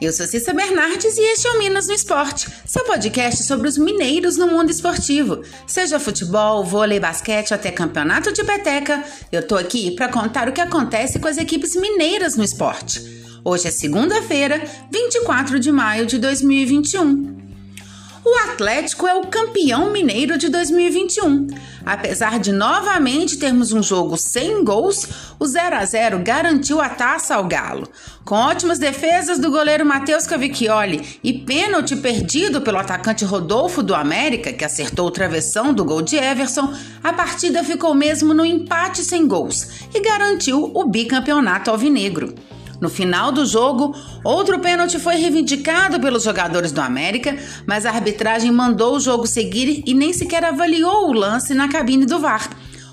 Eu sou Cissa Bernardes e este é o Minas no Esporte, seu podcast sobre os mineiros no mundo esportivo. Seja futebol, vôlei, basquete até campeonato de peteca, eu tô aqui para contar o que acontece com as equipes mineiras no esporte. Hoje é segunda-feira, 24 de maio de 2021. O Atlético é o campeão mineiro de 2021. Apesar de novamente termos um jogo sem gols, o 0 a 0 garantiu a taça ao Galo. Com ótimas defesas do goleiro Matheus Cavicchioli e pênalti perdido pelo atacante Rodolfo do América, que acertou o travessão do gol de Everson, a partida ficou mesmo no empate sem gols e garantiu o bicampeonato alvinegro. No final do jogo, outro pênalti foi reivindicado pelos jogadores do América, mas a arbitragem mandou o jogo seguir e nem sequer avaliou o lance na cabine do VAR.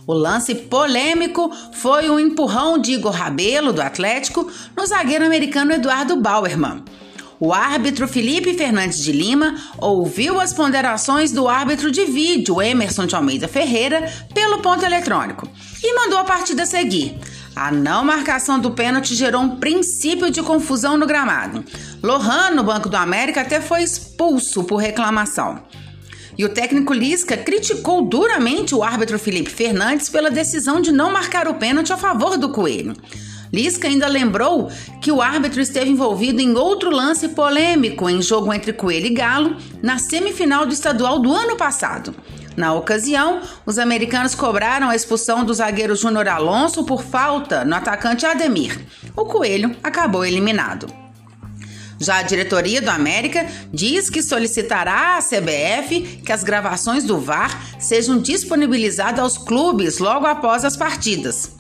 O lance polêmico foi um empurrão de Igor Rabelo, do Atlético, no zagueiro americano Eduardo Bauerman. O árbitro Felipe Fernandes de Lima ouviu as ponderações do árbitro de vídeo Emerson de Almeida Ferreira pelo ponto eletrônico e mandou a partida seguir. A não marcação do pênalti gerou um princípio de confusão no gramado. Lohan, no Banco do América, até foi expulso por reclamação. E o técnico Lisca criticou duramente o árbitro Felipe Fernandes pela decisão de não marcar o pênalti a favor do Coelho. Lisca ainda lembrou que o árbitro esteve envolvido em outro lance polêmico em jogo entre Coelho e Galo na semifinal do estadual do ano passado. Na ocasião, os americanos cobraram a expulsão do zagueiro Júnior Alonso por falta no atacante Ademir. O Coelho acabou eliminado. Já a diretoria do América diz que solicitará à CBF que as gravações do VAR sejam disponibilizadas aos clubes logo após as partidas.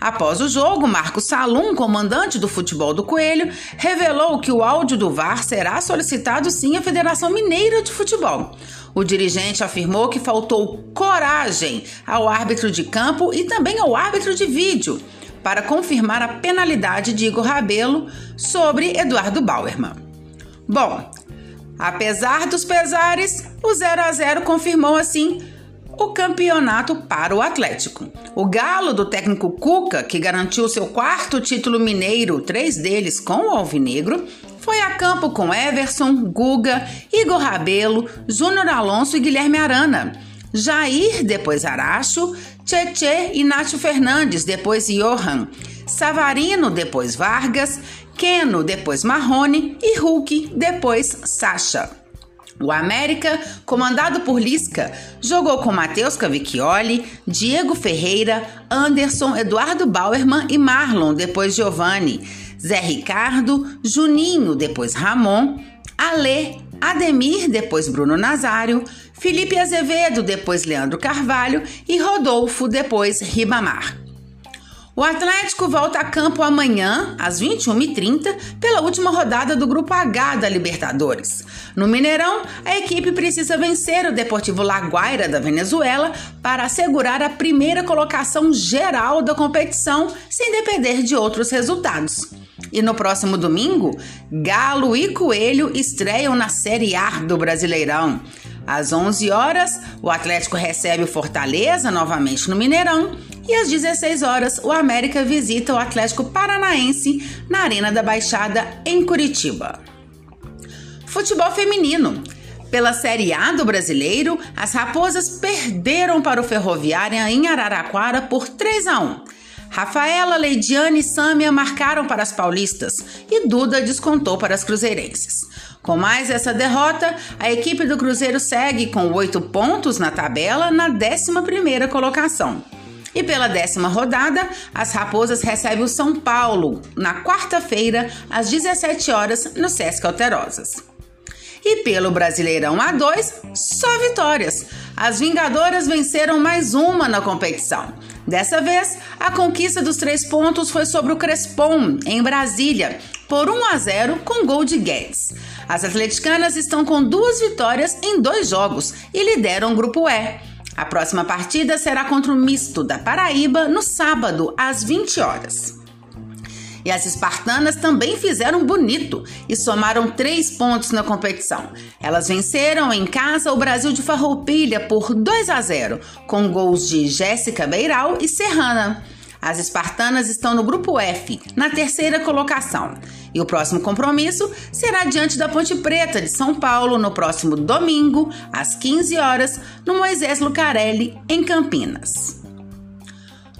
Após o jogo, Marcos Salum, comandante do futebol do Coelho, revelou que o áudio do VAR será solicitado sim à Federação Mineira de Futebol. O dirigente afirmou que faltou coragem ao árbitro de campo e também ao árbitro de vídeo para confirmar a penalidade de Igor Rabelo sobre Eduardo Bauerman. Bom, apesar dos pesares, o 0 a 0 confirmou assim o campeonato para o Atlético. O Galo do técnico Cuca, que garantiu seu quarto título mineiro, três deles com o Alvinegro, foi a campo com Everson, Guga, Igor Rabelo, Júnior Alonso e Guilherme Arana. Jair, depois Aracho, Tietê e Nacho Fernandes, depois Johan. Savarino, depois Vargas, Keno, depois Marrone e Hulk, depois Sacha. O América, comandado por Lisca, jogou com Matheus Cavicchioli, Diego Ferreira, Anderson, Eduardo Bauerman e Marlon, depois Giovanni, Zé Ricardo, Juninho, depois Ramon, Alê, Ademir, depois Bruno Nazário, Felipe Azevedo, depois Leandro Carvalho. E Rodolfo, depois Ribamar. O Atlético volta a campo amanhã, às 21h30, pela última rodada do Grupo H da Libertadores. No Mineirão, a equipe precisa vencer o Deportivo Laguaira da Venezuela para assegurar a primeira colocação geral da competição, sem depender de outros resultados. E no próximo domingo, Galo e Coelho estreiam na Série A do Brasileirão. Às 11 horas, o Atlético recebe o Fortaleza novamente no Mineirão e às 16 horas o América visita o Atlético Paranaense na Arena da Baixada em Curitiba. Futebol feminino. Pela Série A do Brasileiro, as Raposas perderam para o Ferroviária em Araraquara por 3 a 1. Rafaela, Leidiane e Sâmia marcaram para as paulistas e Duda descontou para as cruzeirenses. Com mais essa derrota, a equipe do Cruzeiro segue com oito pontos na tabela na 11ª colocação. E pela décima rodada, as Raposas recebem o São Paulo na quarta-feira, às 17 horas, no Sesc Alterosas. E pelo Brasileirão A2, só vitórias. As Vingadoras venceram mais uma na competição. Dessa vez, a conquista dos três pontos foi sobre o Crespon, em Brasília, por 1 a 0 com gol de Guedes. As atleticanas estão com duas vitórias em dois jogos e lideram o grupo E. A próxima partida será contra o Misto da Paraíba no sábado, às 20 horas. E as espartanas também fizeram bonito e somaram três pontos na competição. Elas venceram em casa o Brasil de Farroupilha por 2 a 0, com gols de Jéssica Beiral e Serrana. As espartanas estão no grupo F, na terceira colocação. E o próximo compromisso será diante da Ponte Preta de São Paulo no próximo domingo, às 15 horas, no Moisés Lucarelli, em Campinas.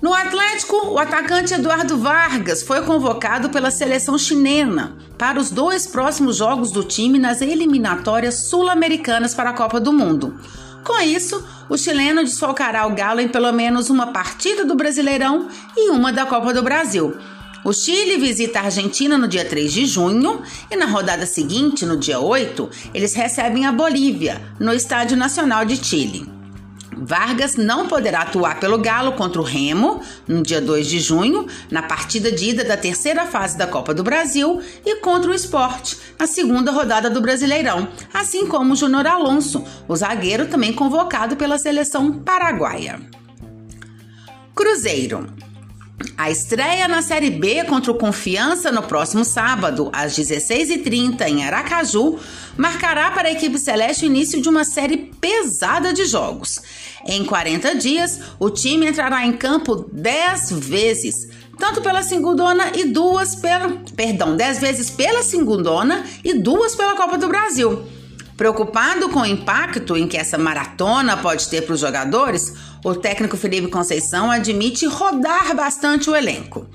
No Atlético, o atacante Eduardo Vargas foi convocado pela seleção chilena para os dois próximos jogos do time nas eliminatórias sul-americanas para a Copa do Mundo. Com isso, o chileno desfalcará o Galo em pelo menos uma partida do Brasileirão e uma da Copa do Brasil. O Chile visita a Argentina no dia 3 de junho e na rodada seguinte, no dia 8, eles recebem a Bolívia, no Estádio Nacional de Chile. Vargas não poderá atuar pelo Galo contra o Remo no dia 2 de junho, na partida de ida da terceira fase da Copa do Brasil, e contra o Esporte, na segunda rodada do Brasileirão, assim como o Júnior Alonso, o zagueiro também convocado pela seleção paraguaia. Cruzeiro. A estreia na Série B contra o Confiança no próximo sábado, às 16h30, em Aracaju, marcará para a equipe celeste o início de uma série pesada de jogos. Em 40 dias, o time entrará em campo 10 vezes, tanto pela segundona e duas pela. Perdão, 10 vezes pela segundona e duas pela Copa do Brasil. Preocupado com o impacto em que essa maratona pode ter para os jogadores, o técnico Felipe Conceição admite rodar bastante o elenco.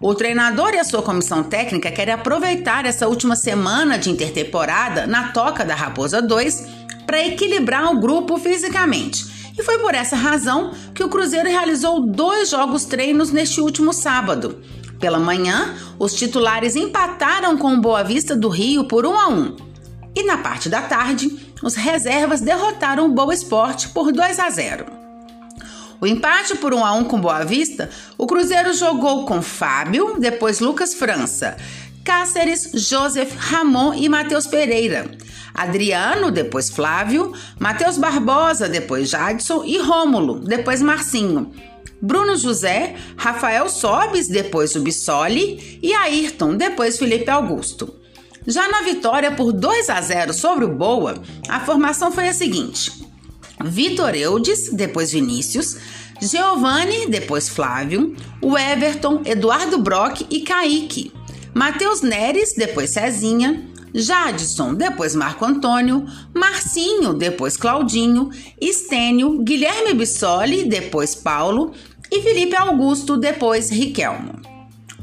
O treinador e a sua comissão técnica querem aproveitar essa última semana de intertemporada na Toca da Raposa 2 para equilibrar o grupo fisicamente. E foi por essa razão que o Cruzeiro realizou dois jogos treinos neste último sábado. Pela manhã, os titulares empataram com o Boa Vista do Rio por 1 a 1 e na parte da tarde, os reservas derrotaram o Boa Esporte por 2 a 0. O empate por 1 a 1 com Boa Vista, o Cruzeiro jogou com Fábio, depois Lucas França, Cáceres, Joseph, Ramon e Matheus Pereira. Adriano, depois Flávio, Matheus Barbosa, depois Jadson e Rômulo, depois Marcinho. Bruno José, Rafael Sobes, depois o e Ayrton, depois Felipe Augusto. Já na vitória por 2 a 0 sobre o Boa, a formação foi a seguinte: Vitor Eudes, depois Vinícius, Giovanni, depois Flávio, o Everton, Eduardo Brock e Kaique, Matheus Neres, depois Cezinha, Jadson, depois Marco Antônio, Marcinho, depois Claudinho, Estênio, Guilherme Bissoli, depois Paulo e Felipe Augusto, depois Riquelmo.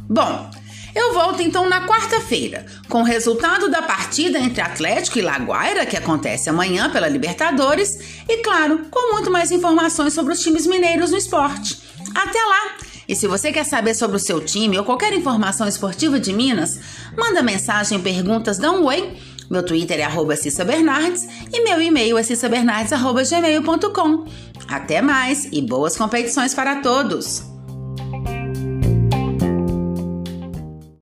Bom, eu volto então na quarta-feira, com o resultado da partida entre Atlético e Laguaira, que acontece amanhã pela Libertadores, e claro, com muito mais informações sobre os times mineiros no esporte. Até lá! E se você quer saber sobre o seu time ou qualquer informação esportiva de Minas, manda mensagem, perguntas, dá um oi. Meu Twitter é arroba Cissa Bernardes e meu e-mail é cissabernardes.gmail.com. Até mais e boas competições para todos!